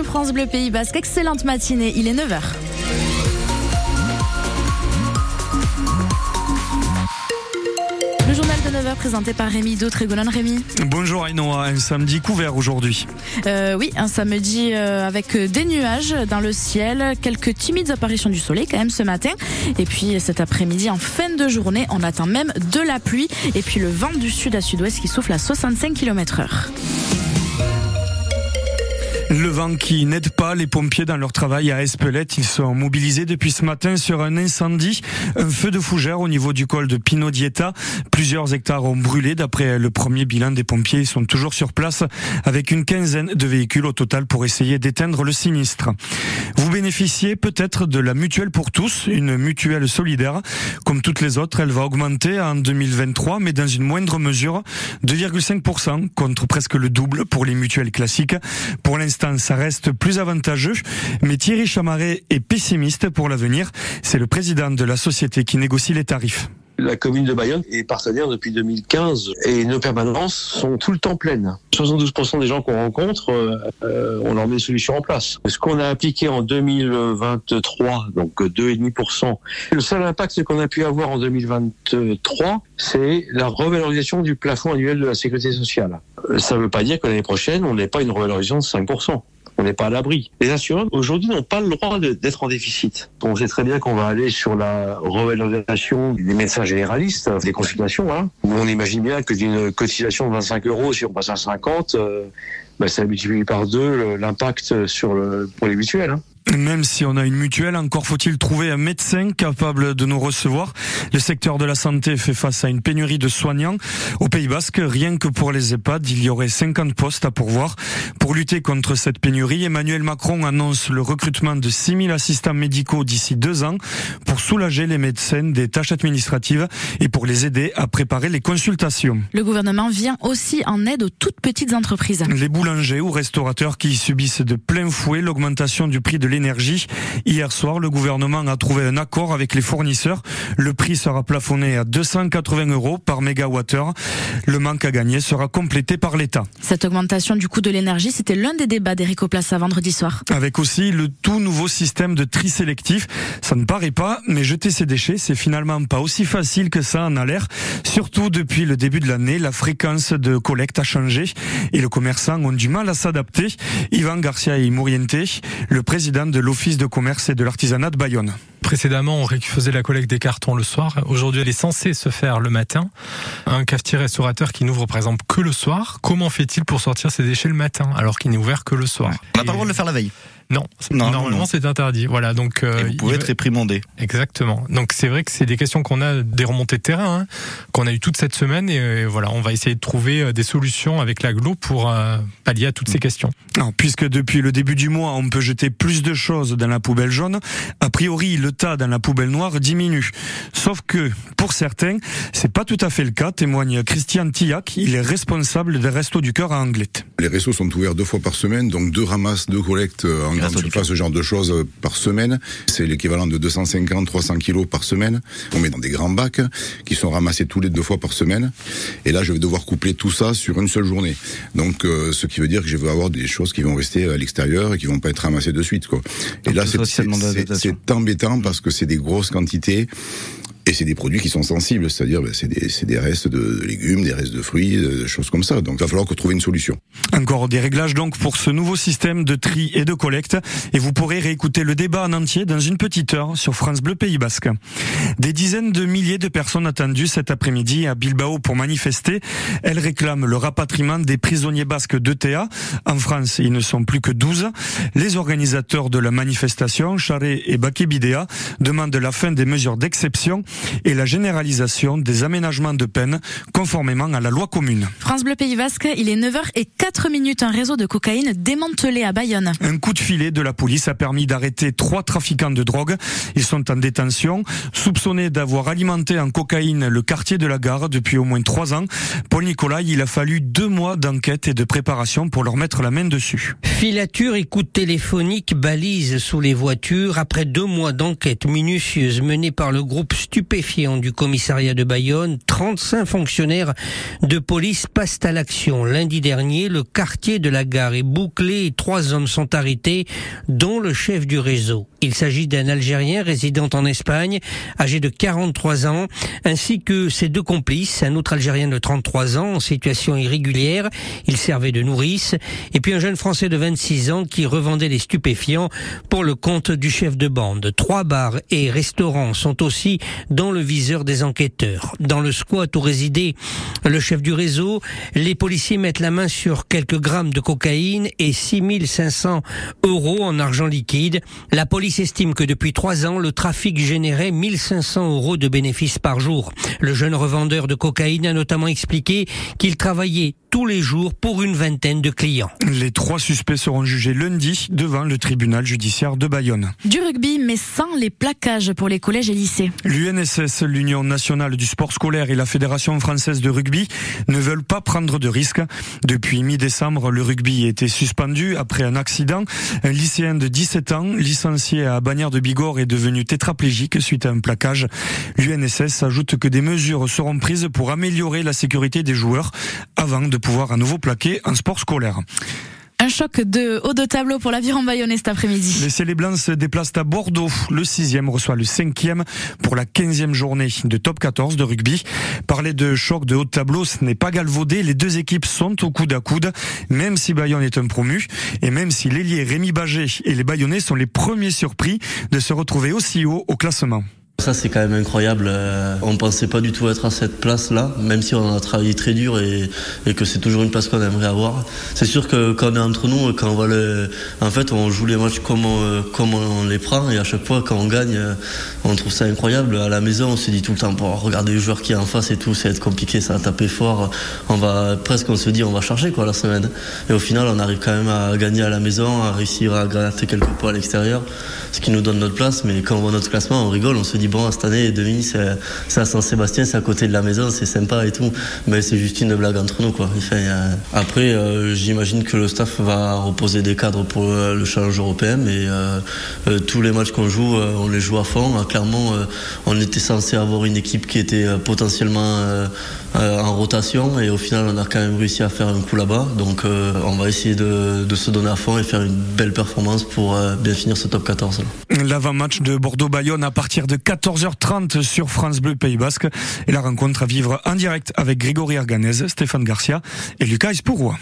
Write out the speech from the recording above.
France Bleu Pays Basque, excellente matinée, il est 9h. Le journal de 9h présenté par Rémi Dautrégolon. Rémi. Bonjour Ainoa, un samedi couvert aujourd'hui. Euh, oui, un samedi euh, avec des nuages dans le ciel, quelques timides apparitions du soleil quand même ce matin. Et puis cet après-midi, en fin de journée, on attend même de la pluie et puis le vent du sud à sud-ouest qui souffle à 65 km heure. Le vent qui n'aide pas les pompiers dans leur travail à Espelette. Ils sont mobilisés depuis ce matin sur un incendie, un feu de fougère au niveau du col de Pino Dieta. Plusieurs hectares ont brûlé. D'après le premier bilan des pompiers, ils sont toujours sur place avec une quinzaine de véhicules au total pour essayer d'éteindre le sinistre. Vous bénéficiez peut-être de la mutuelle pour tous, une mutuelle solidaire. Comme toutes les autres, elle va augmenter en 2023, mais dans une moindre mesure, 2,5% contre presque le double pour les mutuelles classiques. Pour l'instant, ça reste plus avantageux. Mais Thierry Chamaret est pessimiste pour l'avenir. C'est le président de la société qui négocie les tarifs. La commune de Bayonne est partenaire depuis 2015 et nos permanences sont tout le temps pleines. 72% des gens qu'on rencontre, euh, on leur met une solution en place. Ce qu'on a appliqué en 2023, donc 2,5%, le seul impact qu'on a pu avoir en 2023, c'est la revalorisation du plafond annuel de la sécurité sociale. Ça ne veut pas dire que l'année prochaine, on n'ait pas une revalorisation de 5% on n'est pas à l'abri. Les assureurs aujourd'hui n'ont pas le droit d'être en déficit. On sait très bien qu'on va aller sur la revalorisation des médecins généralistes, des consultations, hein, on imagine bien que d'une cotisation de 25 euros, si on passe à 50, euh, bah, ça multiplie par deux l'impact sur le, pour les mutuelles. Hein. Même si on a une mutuelle, encore faut-il trouver un médecin capable de nous recevoir. Le secteur de la santé fait face à une pénurie de soignants. Au Pays Basque, rien que pour les EHPAD, il y aurait 50 postes à pourvoir. Pour lutter contre cette pénurie, Emmanuel Macron annonce le recrutement de 6000 assistants médicaux d'ici deux ans pour soulager les médecins des tâches administratives et pour les aider à préparer les consultations. Le gouvernement vient aussi en aide aux toutes petites entreprises. Les boulangers ou restaurateurs qui subissent de plein fouet l'augmentation du prix de l'énergie. Hier soir, le gouvernement a trouvé un accord avec les fournisseurs. Le prix sera plafonné à 280 euros par mégawattheure. Le manque à gagner sera complété par l'État. Cette augmentation du coût de l'énergie, c'était l'un des débats d'Éric Place à vendredi soir. Avec aussi le tout nouveau système de tri sélectif. Ça ne paraît pas, mais jeter ses déchets, c'est finalement pas aussi facile que ça en a l'air. Surtout depuis le début de l'année, la fréquence de collecte a changé et le commerçant ont du mal à s'adapter. Yvan Garcia et Mouriente, le président de l'Office de commerce et de l'artisanat de Bayonne. Précédemment, on faisait la collecte des cartons le soir. Aujourd'hui, elle est censée se faire le matin. Un cafetier-restaurateur qui n'ouvre par exemple que le soir, comment fait-il pour sortir ses déchets le matin alors qu'il n'est ouvert que le soir On n'a pas le droit de le faire la veille. Non, normalement c'est interdit. Voilà, donc euh, vous pouvez être réprimandé. Exactement. Donc c'est vrai que c'est des questions qu'on a des remontées de terrain hein, qu'on a eu toute cette semaine et euh, voilà, on va essayer de trouver euh, des solutions avec l'aglo pour pallier à toutes ces questions. Non, puisque depuis le début du mois, on peut jeter plus de choses dans la poubelle jaune, a priori le tas dans la poubelle noire diminue. Sauf que pour certains, c'est pas tout à fait le cas, témoigne Christian Tillac, il est responsable des restos du cœur à Anglette. Les restos sont ouverts deux fois par semaine, donc deux ramasses, deux collectes en grande ce genre de choses euh, par semaine. C'est l'équivalent de 250-300 kilos par semaine. On met dans des grands bacs qui sont ramassés tous les deux fois par semaine. Et là, je vais devoir coupler tout ça sur une seule journée. Donc, euh, ce qui veut dire que je vais avoir des choses qui vont rester à l'extérieur et qui vont pas être ramassées de suite. Quoi. Et là, c'est embêtant parce que c'est des grosses quantités. Et c'est des produits qui sont sensibles, c'est-à-dire ben, c'est des, restes de légumes, des restes de fruits, de choses comme ça. Donc il va falloir que trouver une solution. Encore des réglages donc pour ce nouveau système de tri et de collecte. Et vous pourrez réécouter le débat en entier dans une petite heure sur France Bleu Pays Basque. Des dizaines de milliers de personnes attendues cet après-midi à Bilbao pour manifester. Elles réclament le rapatriement des prisonniers basques d'ETA. En France, ils ne sont plus que 12. Les organisateurs de la manifestation, Charret et Bakebidea, demandent la fin des mesures d'exception et la généralisation des aménagements de peine conformément à la loi commune. France Bleu Pays Basque, il est 9h et 4 minutes. Un réseau de cocaïne démantelé à Bayonne. Un coup de filet de la police a permis d'arrêter trois trafiquants de drogue. Ils sont en détention, soupçonnés d'avoir alimenté en cocaïne le quartier de la gare depuis au moins trois ans. Paul Nicolas, il a fallu deux mois d'enquête et de préparation pour leur mettre la main dessus. Filature, écoute téléphonique, balise sous les voitures. Après deux mois d'enquête minutieuse menée par le groupe Stupéfiant, du commissariat de Bayonne. 35 fonctionnaires de police passent à l'action. Lundi dernier, le quartier de la gare est bouclé et trois hommes sont arrêtés, dont le chef du réseau. Il s'agit d'un Algérien résidant en Espagne, âgé de 43 ans, ainsi que ses deux complices, un autre Algérien de 33 ans en situation irrégulière, il servait de nourrice, et puis un jeune Français de 26 ans qui revendait des stupéfiants pour le compte du chef de bande. Trois bars et restaurants sont aussi dans le viseur des enquêteurs. Dans le squat où résidait le chef du réseau, les policiers mettent la main sur grammes de cocaïne et 6500 euros en argent liquide. La police estime que depuis trois ans, le trafic générait 1500 euros de bénéfices par jour. Le jeune revendeur de cocaïne a notamment expliqué qu'il travaillait tous les jours pour une vingtaine de clients. Les trois suspects seront jugés lundi devant le tribunal judiciaire de Bayonne. Du rugby, mais sans les plaquages pour les collèges et lycées. L'UNSS, l'Union nationale du sport scolaire et la Fédération française de rugby ne veulent pas prendre de risques. Depuis mi-décembre, le rugby a été suspendu après un accident. Un lycéen de 17 ans, licencié à Bagnères de Bigorre, est devenu tétraplégique suite à un plaquage. L'UNSS ajoute que des mesures seront prises pour améliorer la sécurité des joueurs avant de pouvoir à nouveau plaquer un sport scolaire. Un choc de haut de tableau pour l'aviron bayonnais cet après-midi. Les Céléblans se déplacent à Bordeaux. Le sixième reçoit le cinquième pour la quinzième journée de top 14 de rugby. Parler de choc de haut de tableau, ce n'est pas galvaudé. Les deux équipes sont au coude à coude, même si Bayonne est un promu et même si l'ailier Rémi Bagé et les Bayonnais sont les premiers surpris de se retrouver aussi haut au classement. Ça c'est quand même incroyable. Euh, on pensait pas du tout être à cette place-là, même si on a travaillé très dur et, que c'est toujours une place qu'on aimerait avoir. C'est sûr que quand on est entre nous, quand on va le, en fait, on joue les matchs comme on, comme on les prend et à chaque fois quand on gagne, on trouve ça incroyable. À la maison, on se dit tout le temps pour regarder le joueur qui est en face et tout, c'est être compliqué, ça va taper fort. On va presque, on se dit, on va charger quoi la semaine. Et au final, on arrive quand même à gagner à la maison, à réussir à gratter quelques points à l'extérieur, ce qui nous donne notre place. Mais quand on voit notre classement, on rigole, on se dit bon, cette année, demi, c'est à Saint-Sébastien, c'est à côté de la maison, c'est sympa et tout. Mais c'est juste une blague entre nous, quoi. Euh, après, euh, j'imagine que le staff va reposer des cadres pour euh, le challenge européen, mais tous les matchs qu'on joue, on les joue à fond. clairement, on était censé avoir une équipe qui était potentiellement en rotation et au final, on a quand même réussi à faire un coup là-bas. Donc, on va essayer de, se donner à fond et faire une belle performance pour bien finir ce top 14. L'avant-match de Bordeaux-Bayonne à partir de 4 14h30 sur France Bleu Pays Basque et la rencontre à vivre en direct avec Grégory Arganez, Stéphane Garcia et Lucas Espouroua.